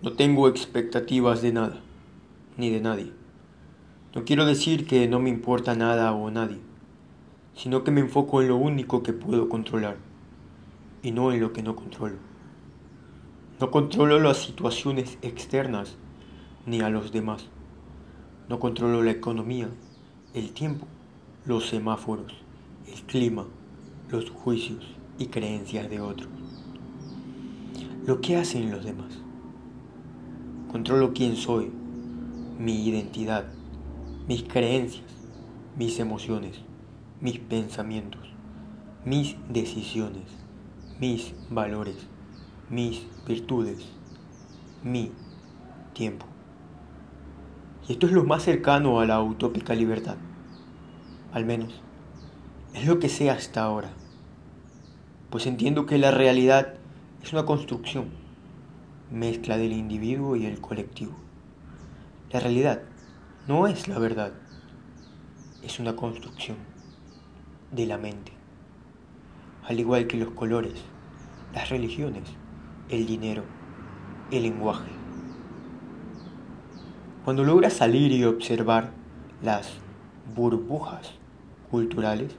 No tengo expectativas de nada, ni de nadie. No quiero decir que no me importa nada o nadie, sino que me enfoco en lo único que puedo controlar y no en lo que no controlo. No controlo las situaciones externas ni a los demás. No controlo la economía, el tiempo, los semáforos, el clima, los juicios y creencias de otros. Lo que hacen los demás. Controlo quién soy, mi identidad, mis creencias, mis emociones, mis pensamientos, mis decisiones, mis valores, mis virtudes, mi tiempo. Y esto es lo más cercano a la utópica libertad. Al menos, es lo que sé hasta ahora. Pues entiendo que la realidad es una construcción, mezcla del individuo y el colectivo. La realidad no es la verdad, es una construcción de la mente. Al igual que los colores, las religiones, el dinero, el lenguaje. Cuando logras salir y observar las burbujas culturales,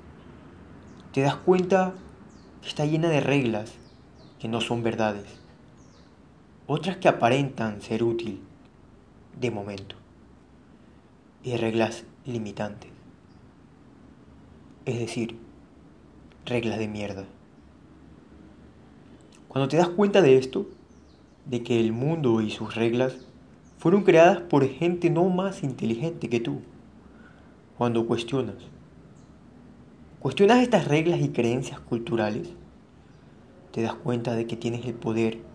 te das cuenta que está llena de reglas que no son verdades, otras que aparentan ser útil de momento, y reglas limitantes, es decir, reglas de mierda. Cuando te das cuenta de esto, de que el mundo y sus reglas fueron creadas por gente no más inteligente que tú, cuando cuestionas, cuestionas estas reglas y creencias culturales, te das cuenta de que tienes el poder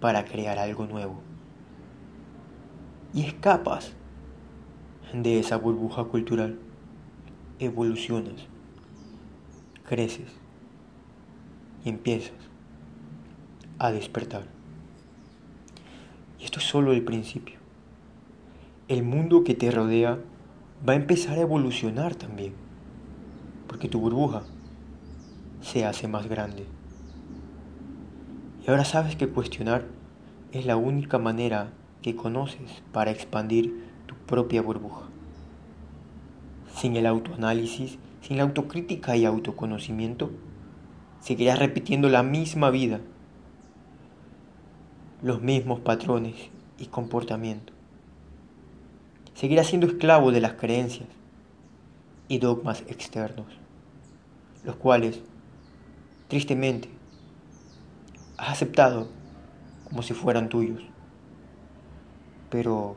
para crear algo nuevo. Y escapas de esa burbuja cultural, evolucionas, creces y empiezas a despertar. Y esto es solo el principio. El mundo que te rodea va a empezar a evolucionar también, porque tu burbuja se hace más grande. Y ahora sabes que cuestionar es la única manera que conoces para expandir tu propia burbuja. Sin el autoanálisis, sin la autocrítica y autoconocimiento, seguirás repitiendo la misma vida los mismos patrones y comportamientos. Seguirá siendo esclavo de las creencias y dogmas externos, los cuales, tristemente, has aceptado como si fueran tuyos. Pero,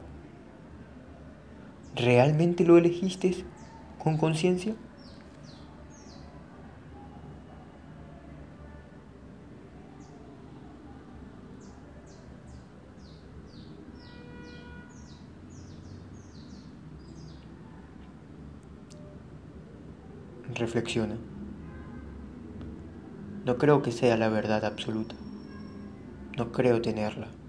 ¿realmente lo elegiste con conciencia? Reflexiona. No creo que sea la verdad absoluta. No creo tenerla.